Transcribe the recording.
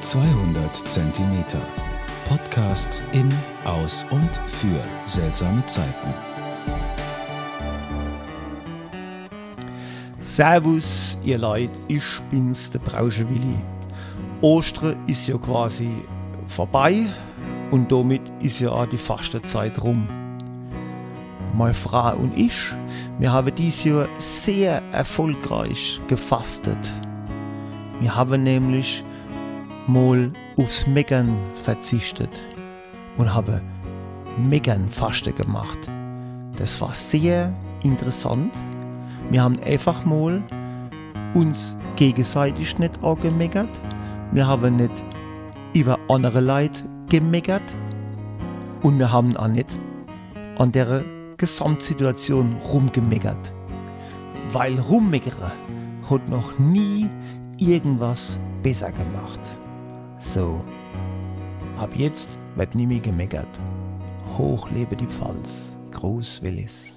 200 Zentimeter. Podcasts in, aus und für seltsame Zeiten. Servus, ihr Leute, ich bin's, der Brauschewilli. Ostern ist ja quasi vorbei und damit ist ja auch die Fastenzeit rum. Meine Frau und ich, wir haben dieses Jahr sehr erfolgreich gefastet. Wir haben nämlich mal aufs Meckern verzichtet und haben Meckern-Faste gemacht. Das war sehr interessant. Wir haben einfach mal uns gegenseitig nicht angemeckert. Wir haben nicht über andere Leute gemeckert. Und wir haben auch nicht an der Gesamtsituation rumgemeckert. Weil rummeckern hat noch nie irgendwas besser gemacht. So, ab jetzt wird nie mehr gemeckert. Hoch lebe die Pfalz. Groß Willis.